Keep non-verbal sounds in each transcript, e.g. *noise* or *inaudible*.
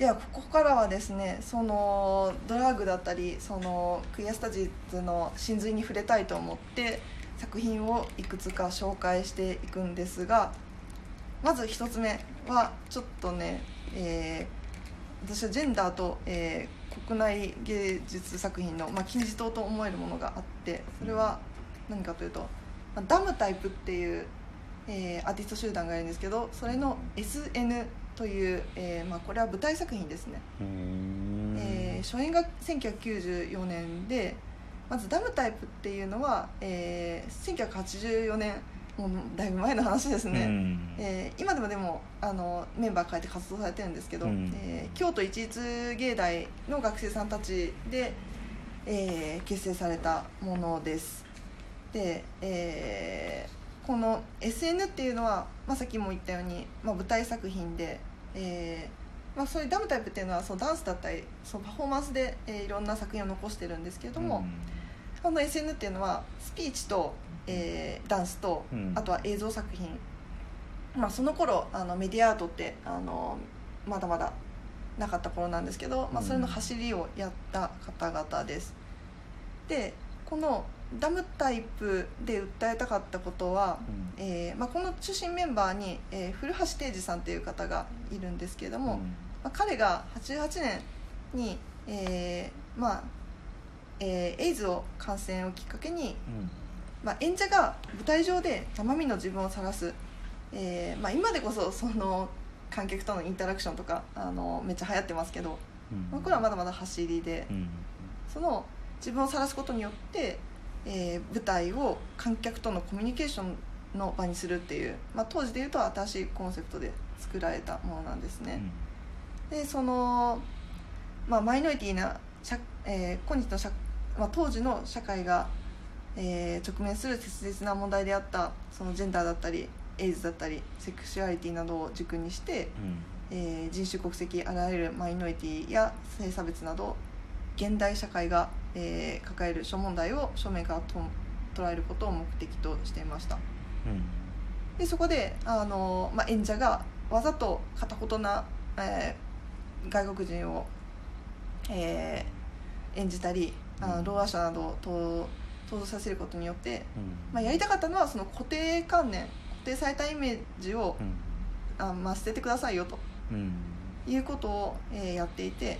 ではここからはですねそのドラッグだったりそのクイアスタジーズの真髄に触れたいと思って作品をいくつか紹介していくんですがまず一つ目はちょっとね、えー私はジェンダーと、えー国内芸術作品の、まあ、金字塔と思えるものがあってそれは何かというと、まあダムタイプっていう、えーアーティスト集団がいるんですけどそれの SN という、えーまあ、これは舞台作品ですね、えー初演が1994年でまずダムタイプっていうのは、えー1984年もうだいぶ前の話ですね、うん。えー今でもでもあのメンバー変えて活動されてるんですけど、うん。えー京都一律芸大の学生さんたちで、えー結成されたものです。で、えーこの SN っていうのは、まあ、さっきも言ったように、まあ、舞台作品で、えーまあ、そういうダムタイプっていうのはそうダンスだったりそうパフォーマンスで、えーいろんな作品を残してるんですけれども、この SN っていうのはスピーチと、えーダンスと、うん。あとは映像作品、まあ、その頃あのメディアアートってあのまだまだなかった頃なんですけど、まあ、うんそれの走りをやった方々です。でこのダムタイプで訴えたかったことは、うん。えーまあ、この中心メンバーに、えー古橋定治さんという方がいるんですけれども、まあ、彼が88年に、えーまあえーエイズを感染をきっかけに、まあ、演者が舞台上で生身の自分を晒す、えーまあ、今でこそその観客とのインタラクションとかあのめっちゃ流行ってますけど、うん。まあ、これはまだまだ走りでうん。その自分を晒すことによって、えー舞台を観客とのコミュニケーションの場にするっていう、まあ、当時でいうと新しいコンセプトで作られたものなんですね。でその、まあ、マイノリティな社、えー今日の社、まあ、当時の社会が、えー直面する切実な問題であったそのジェンダーだったりエイズだったりセクシュアリティなどを軸にして、えー人種国籍あらゆるマイノリティや性差別など現代社会が、えー抱える諸問題を正面からと捉えることを目的としていました。うん。でそこであの、まあ、演者がわざと片言な、えー外国人を、えー演じたりあうん。のろう者などを登登場させることによって、うん。まあ、やりたかったのはその固定観念固定されたイメージを、うん。あまあ、捨ててくださいよとうん。いうことを、えーやっていて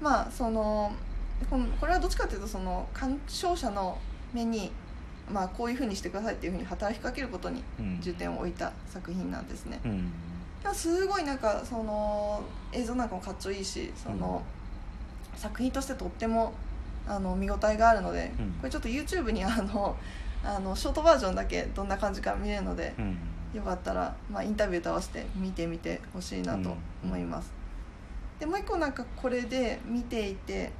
まあそのこれはどっちかというとその鑑賞者の目に、まあ、こういうふうにしてくださいっていうふうに働きかけることにうん。重点を置いた作品なんですね。うん。すごいなんかその映像なんかもかっちょいいしその、作品としてとってもあの見応えがあるので、うん。これちょっと YouTube にあの *laughs* あのショートバージョンだけどんな感じか見れるので、うん。よかったら、まあ、インタビューと合わせて見てみてほしいなと思います、でもう一個なんかこれで見ていて、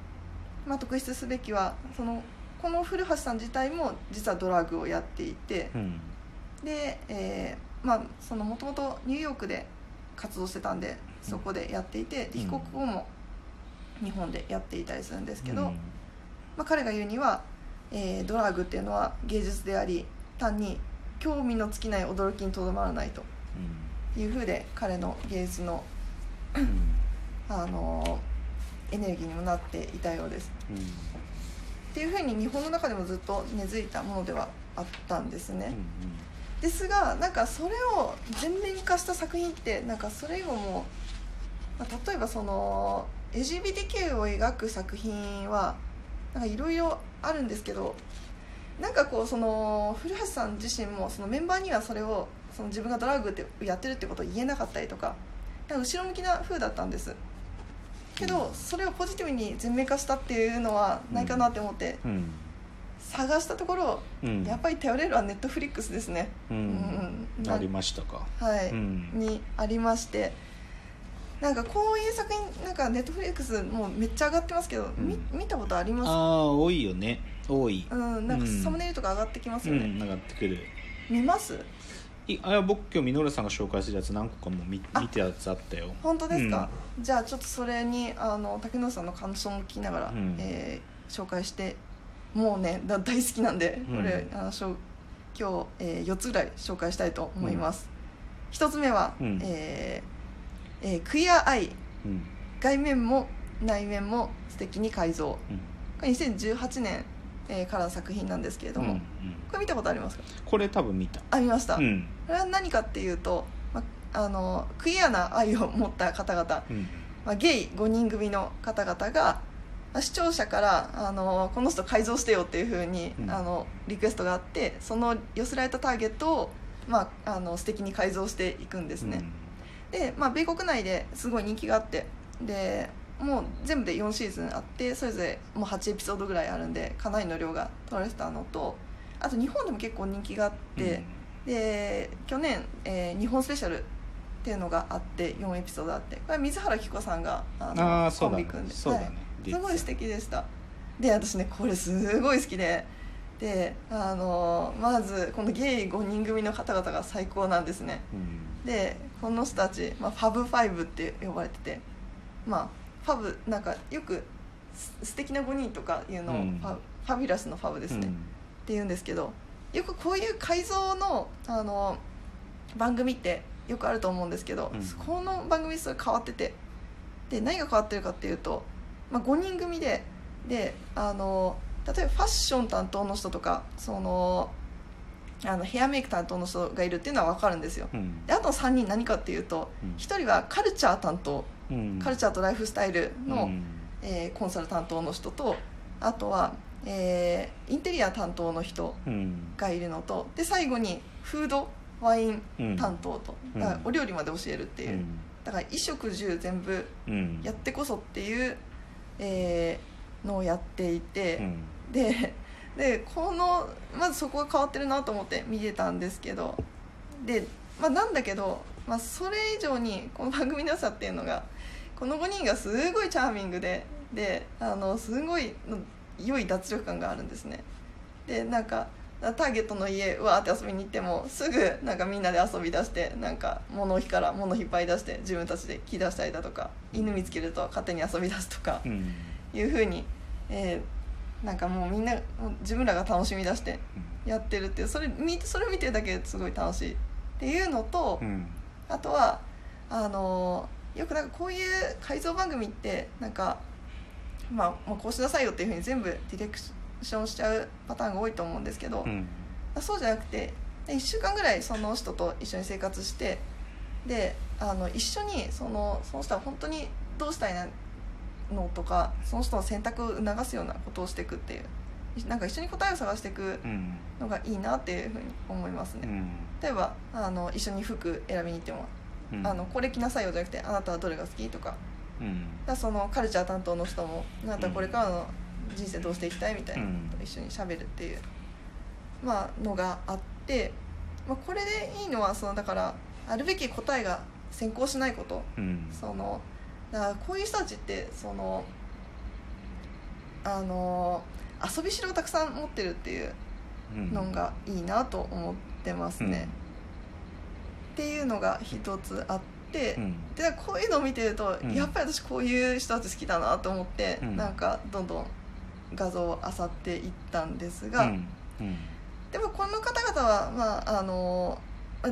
まあ、特筆すべきはそのこの古橋さん自体も実はドラッグをやっていてうん。で、えーまあそのもともとニューヨークで活動してたんでそこでやっていて、でうん。帰国後も日本でやっていたりするんですけど、うん。まあ、彼が言うには、えードラッグっていうのは芸術であり単に興味の尽きない驚きにとどまらないというふうで彼の芸術の、うんあのエネルギーにもなっていたようです。うん。っていうふうに日本の中でもずっと根付いたものではあったんですね、うんですがなんかそれを全面化した作品ってなんかそれ以後も、まあ、例えばその LGBTQ を描く作品はなんかいろいろあるんですけどなんかこうその古橋さん自身もそのメンバーにはそれをその自分がドラッグってやってるってことを言えなかったりとかか後ろ向きな風だったんですけどそれをポジティブに全面化したっていうのはないかなって思ってうん。探したところうん。やっぱり頼れるはネットフリックスですね。ううん。ありましたか。はい、うん。にありまして。なんかこういう作品なんかネットフリックスもうめっちゃ上がってますけど、み見たことあります？ああ多いよね。多い。うん。なんかうん。サムネイルとか上がってきますよね、うん上がってくる。見ます？いあ僕今日ミノルさんが紹介するやつ何個かも見あ。見てたやつあったよ。本当ですか、じゃあちょっとそれにあの竹野さんの感想も聞きながら、うん。えー紹介してもうねだ大好きなんでこれ、うんあのしょ今日、え4つぐらい紹介したいと思います、一つ目は、うん。えーえークイアアイ。うん。外面も内面も素敵に改造。うん。これ2018年えーからの作品なんですけれども、うんうんこれ見たことありますか？これ多分見た。あ見ました、うん。これは何かっていうと、まあのクイアな愛を持った方々、うん。まあ、ゲイ5人組の方々がまあ視聴者からあのこの人改造してよっていうふうに、うん。あのリクエストがあってその寄せられたターゲットを、まあ、あの素敵に改造していくんですね、で、まあ、米国内ですごい人気があってでもう全部で4シーズンあってそれぞれもう8エピソードぐらいあるんでかなりの量が取られてたのとあと日本でも結構人気があって、で去年、えー日本スペシャルっていうのがあって4エピソードあってこれは水原希子さんがあうん、あコンビ組んでね、はい、すごい素敵でした。で私ねこれすごい好きでであのまずこのゲイ5人組の方々が最高なんですね。うん。でこの人たち、まあ、 Fab Five って呼ばれててまあ fab なんかよくす素敵な5人とかいうのをファ,、うん fabulous の fab ですね、って言うんですけどよくこういう改造のあの番組ってよくあると思うんですけど、うん。この番組すごい変わっててで何が変わってるかっていうと、まあ、5人組でであの例えばファッション担当の人とかそのあのヘアメイク担当の人がいるっていうのは分かるんですよ。うん。であと3人何かっていうとうん。1人はカルチャー担当うん。カルチャーとライフスタイルの、うん。えーコンサル担当の人とあとは、えーインテリア担当の人うん。がいるのとで最後にフードワインうん。担当と、うん。だからお料理まで教えるっていう、うん。だから衣食住全部うん。やってこそっていう、えーのをやっていてう、ん。ででこのまずそこが変わってるなと思って見てたんですけどで、まあ、なんだけど、まあ、それ以上にこの番組の良さっていうのがこの5人がすごいチャーミングでであのすごいの良い脱力感があるんですね。でなんかターゲットの家うわーって遊びに行ってもすぐなんかみんなで遊び出してなんか物置から物引っ張り出して自分たちで木出したりだとか犬見つけると勝手に遊び出すとかうん。いうふうに、えーなんかもうみんな自分らが楽しみ出してやってるっていうそれ見それを見てるだけですごい楽しい。っていうのと、うん。あとはあのーよくなんかこういう改造番組ってなんか、まあ、まあこうしなさいよっていうふうに全部ディレクションしちゃうパターンが多いと思うんですけど、うん。そうじゃなくて1週間ぐらいその人と一緒に生活してであの一緒にそのその人は本当にどうしたいのとかその人の選択を促すようなことをしていくっていうなんか一緒に答えを探していくうんのがいいなっていうふうに思いますね、うん。例えばあの一緒に服選びに行っても、うん。あのこれ着なさいよじゃなくてあなたはどれが好きとかうん。そのカルチャー担当の人もあなたはこれからの人生どうしていきたいみたいなことを一緒にしゃべるっていう、まあ、のがあって、まあ、これでいいのはそのだからあるべき答えが先行しないこと。うん。そのだからこういう人たちってそのあの遊びしろをたくさん持ってるっていううん。のがいいなと思ってますね、っていうのが一つあって、うん。でこういうのを見てると、うん。やっぱり私こういう人たち好きだなと思って、うん。なんかどんどん画像を漁っていったんですが、でもこの方々は、まあ、あの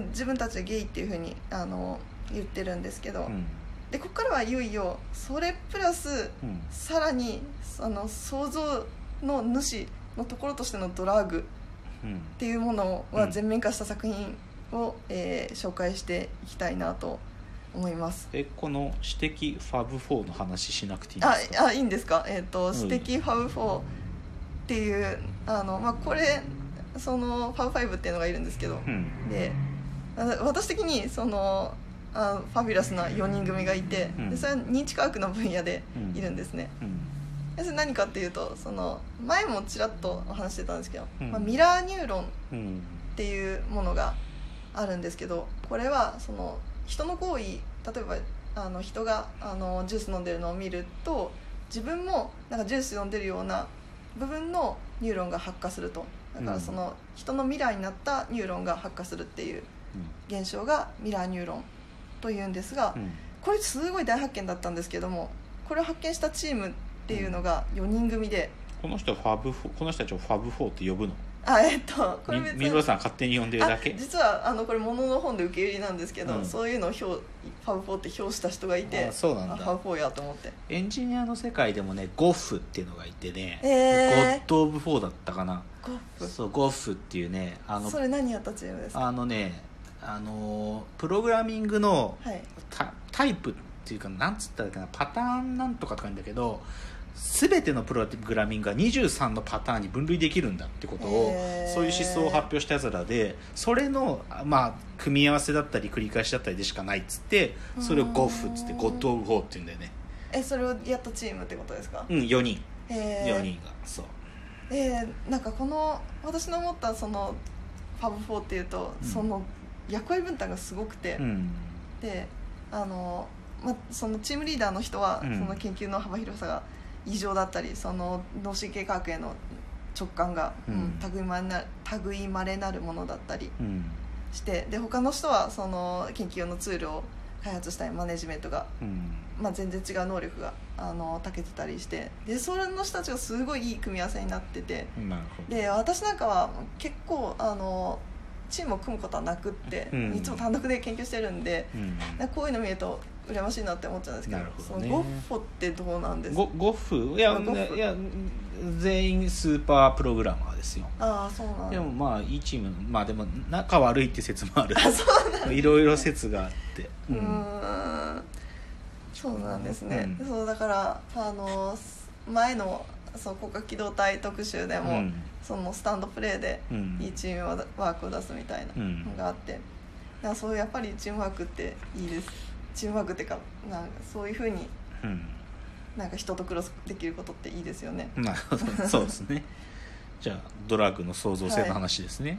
自分たちでゲイっていうふうにあの言ってるんですけど、うん。でここからはいよいよそれプラスうん。さらにあの想像の主のところとしてのドラッグうん。っていうものは全面化した作品を、えー紹介していきたいなと思います。えこの私的ファブ4の話しなくていいんあですか？あいいんですか、えっとん。私的ファブ4っていうあの、まあ、これそのファブ5っていうのがいるんですけど、うん。であ私的にそのあファビュラスな4人組がいて、うん。でそれは認知科学の分野でいるんですね、うん。でそれ何かっていうとその前もちらっとお話ししてたんですけど、うん。まあ、ミラーニューロンうん。っていうものがあるんですけどこれはその人の行為例えばあの人があのジュース飲んでるのを見ると自分もなんかジュース飲んでるような部分のニューロンが発火すると。だからその人のミラーになったニューロンが発火するっていう現象がミラーニューロンというんですが、うん。これすごい大発見だったんですけどもこれを発見したチームっていうのが4人組でこの人は Fab 4この人たちを Fab 4って呼ぶの？あえっとこれみ別みのるさん勝手に呼んでるだけ？あ実はあのこれものの本で受け売りなんですけど、うん。そういうのを表ファブフォーって表した人がいてあそうなんだ。あ Fab Four やと思って。エンジニアの世界でもねゴッフっていうのがいてね、へー。 God of Four だったかな。 GoF。そう GoF っていうねあのそれ何やったチームですか？あのねあのプログラミングのはい。タタイプっていうかなんつったらいいかなパターンなんとかとか言うんだけど全てのプログラミングが23のパターンに分類できるんだってことをそういう思想を発表したやつらでそれの、まあ、組み合わせだったり繰り返しだったりでしかないっつってそれを GoF っつってうん God of Four って言うんだよね。えそれをやったチームってことですか、うん4人。え4人がそう。えーなんかこの私の思ったその Fab Four っていうと、うん。その役割分担がすごくて、うん。であの、ま、そのチームリーダーの人は、うん。その研究の幅広さが異常だったりその脳神経科学への直感が、ううんん類まれな類まれなるものだったりうん。してで他の人はその研究用のツールを開発したりマネジメントが、うん。まあ、全然違う能力があの長けてたりしてでそれの人たちがすごいいい組み合わせになっててで私なんかは結構あのチームを組むことはなくって、うん。いつも単独で研究してるんでうん。こういうの見ると羨ましいなって思っちゃうんですけどね。そのゴッフォってどうなんですか？ゴゴッフ？いやいや全員スーパープログラマーですよ。ああそうなんだ。でもまあいいチーム。まあでも仲悪いって説もある。*laughs* あそうなんだ。いろいろ説があって。うーん。そうなんですね、うん。そうだからあの前のそう国家機動隊特集でも、うん。そのスタンドプレーでうん。いいチームワークを出すみたいなのがあって、だからそういうやっぱりチームワークっていいです。チームワークっていうかなんかそういうふうにうん。なんか人とクロスできることっていいですよね。なるほどそうですね。じゃあドラッグの創造性の話ですね、